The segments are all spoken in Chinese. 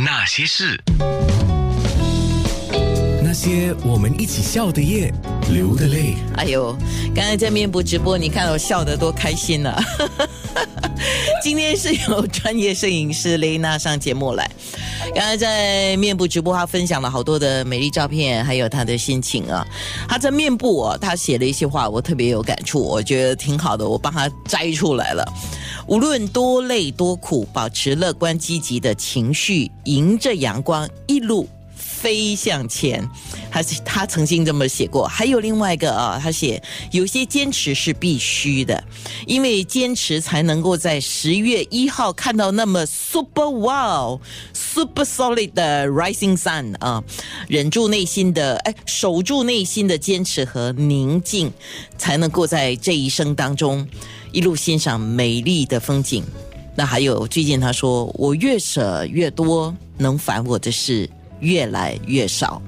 那些事，那些我们一起笑的夜，流的泪。哎呦，刚才在面部直播，你看我笑得多开心啊、今天是有专业摄影师雷娜上节目来。刚才在面部直播，她分享了好多的美丽照片，还有她的心情啊。她在面部哦，她写了一些话，我特别有感触，我觉得挺好的，我帮她摘出来了。无论多累多苦，保持乐观积极的情绪，迎着阳光一路飞向前。他是他曾经这么写过，还有另外一个啊，他写有些坚持是必须的，因为坚持才能够在十月一号看到那么 super wow、super solid 的 rising sun 啊，忍住内心的哎，守住内心的坚持和宁静，才能够在这一生当中一路欣赏美丽的风景。那还有最近他说，我越舍越多，能烦我的事越来越少。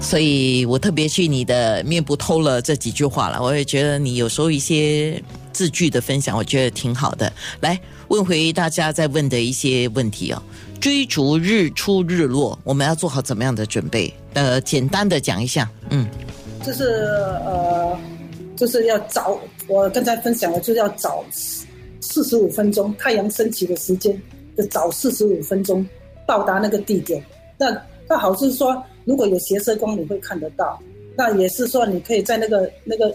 所以我特别去你的面部偷了这几句话了，我也觉得你有时候一些字句的分享，我觉得挺好的。来问回大家在问的一些问题哦，追逐日出日落，我们要做好怎么样的准备？呃，简单的讲一下，嗯，就是呃，就是要早，我刚才分享了，就是要早四十五分钟，太阳升起的时间，就早四十五分钟到达那个地点。那那好是说，如果有斜射光，你会看得到。那也是说，你可以在那个那个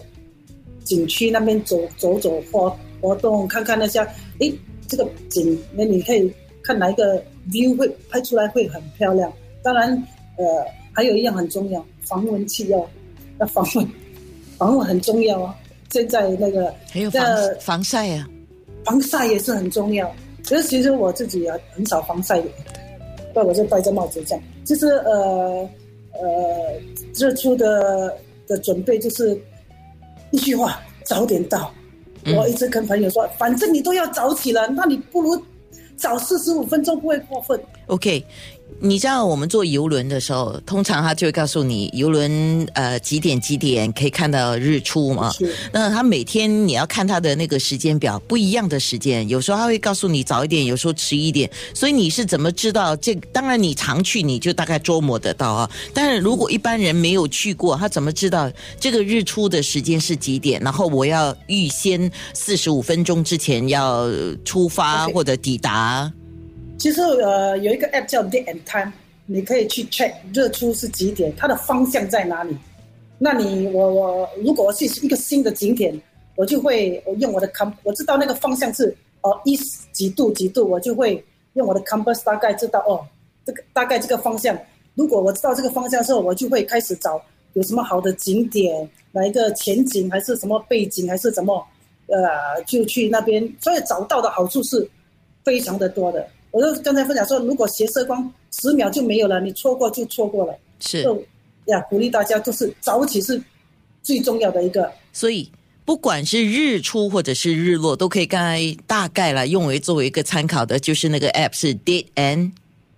景区那边走走走活活动，看看那些，诶，这个景，那你可以看哪一个 view 会拍出来会很漂亮。当然，呃，还有一样很重要，防蚊器要要防蚊，防护很重要啊。现在那个还有防防晒啊，防晒也是很重要。其实其实我自己啊很少防晒的，那我就戴着帽子这样。就是呃呃，日出的的准备就是一句话，早点到。嗯我一直跟朋友说，反正你都要早起了，那你不如早四十五分钟，不会过分。OK，你知道我们坐游轮的时候，通常他就会告诉你游轮呃几点几点可以看到日出嘛。是那他每天你要看他的那个时间表，不一样的时间，有时候他会告诉你早一点，有时候迟一点。所以你是怎么知道这？当然你常去，你就大概捉摸得到啊。但是如果一般人没有去过，他怎么知道这个日出的时间是几点？然后我要预先四十五分钟之前要出发或者抵达。其实呃有一个 app 叫 Date and Time，你可以去 check 日出是几点，它的方向在哪里。那你我我如果是一个新的景点，我就会我用我的 comp，我知道那个方向是哦 east 几度几度，我就会用我的 compass 大概知道哦这个大概这个方向。如果我知道这个方向之后，我就会开始找有什么好的景点，哪一个前景还是什么背景还是什么，呃，就去那边。所以找到的好处是非常的多的。我就刚才分享说，如果斜射光十秒就没有了，你错过就错过了。是。就呀，鼓励大家就是早起是最重要的一个。所以不管是日出或者是日落，都可以刚才大概来用为作为一个参考的，就是那个 app 是 date and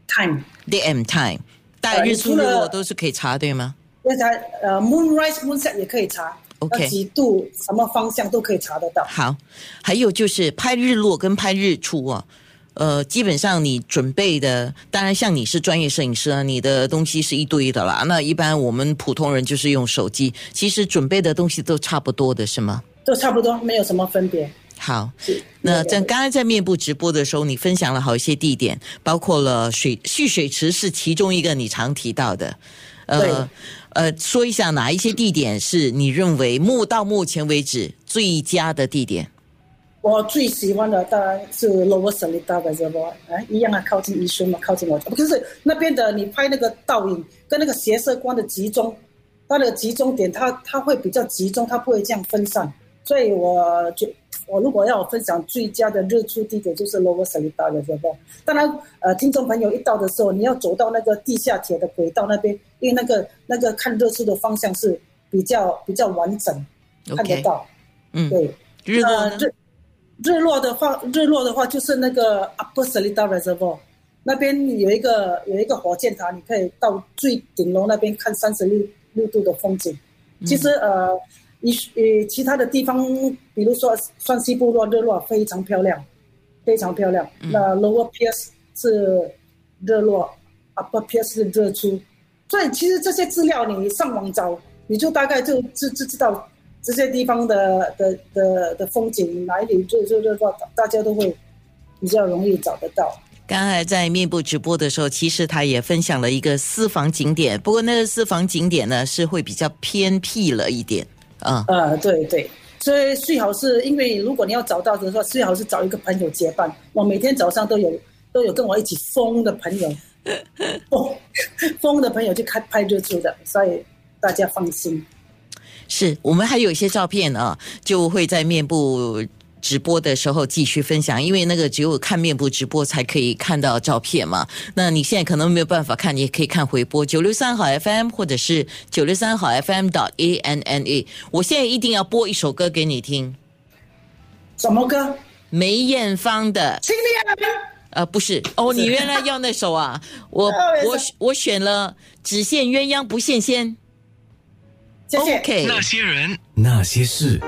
time，date and time，大日出日落都是可以查对吗？那才呃 moonrise moonset 也可以查 OK 那几度什么方向都可以查得到。好，还有就是拍日落跟拍日出啊。呃，基本上你准备的，当然像你是专业摄影师啊，你的东西是一堆的啦。那一般我们普通人就是用手机，其实准备的东西都差不多的，是吗？都差不多，没有什么分别。好，那在刚才在面部直播的时候，你分享了好一些地点，包括了水蓄水池是其中一个你常提到的，呃呃，说一下哪一些地点是你认为目到目前为止最佳的地点？我最喜欢的当然是 Lower Seletar Reservoir，啊，一样啊，靠近宜春嘛，靠近我家。可是那边的你拍那个倒影跟那个斜射光的集中，它的集中点它它会比较集中，它不会这样分散。所以我就我如果要分享最佳的日出地点，就是 Lower Salita Reservoir。当然，呃，听众朋友一到的时候，你要走到那个地下铁的轨道那边，因为那个那个看日出的方向是比较比较完整，看得到。嗯，对。日落呢？呃日日落的话，日落的话就是那个 Upper Seletar Reservoir 那边有一个有一个火箭塔，你可以到最顶楼那边看三十六六度的风景。其实呃，你呃其他的地方，比如说双溪部落日落非常漂亮，非常漂亮。那 Lower Pierce 是日落，upper Pierce 的热出，所以其实这些资料你上网找，你就大概就就就知道这些地方的的的的风景哪里最最热话，大家都会比较容易找得到。刚才在面部直播的时候，其实他也分享了一个私房景点，不过那个私房景点呢是会比较偏僻了一点啊。呃，对对，所以最好是因为如果你要找到的话，最好是找一个朋友结伴。我每天早上都有都有跟我一起疯的朋友，疯疯的朋友去开拍日出的，所以大家放心。是我们还有一些照片啊，就会在面部。直播的时候继续分享，因为那个只有看面部直播才可以看到照片嘛。那你现在可能没有办法看，你也可以看回播九六三好 FM 或者是九六三好 FM dot A N N A。我现在一定要播一首歌给你听，什么歌？梅艳芳的《亲爱的》。呃，不是哦，你原来要那首啊？我 我我选了《只羡鸳鸯不羡仙》。谢谢。OK。那些人，那些事。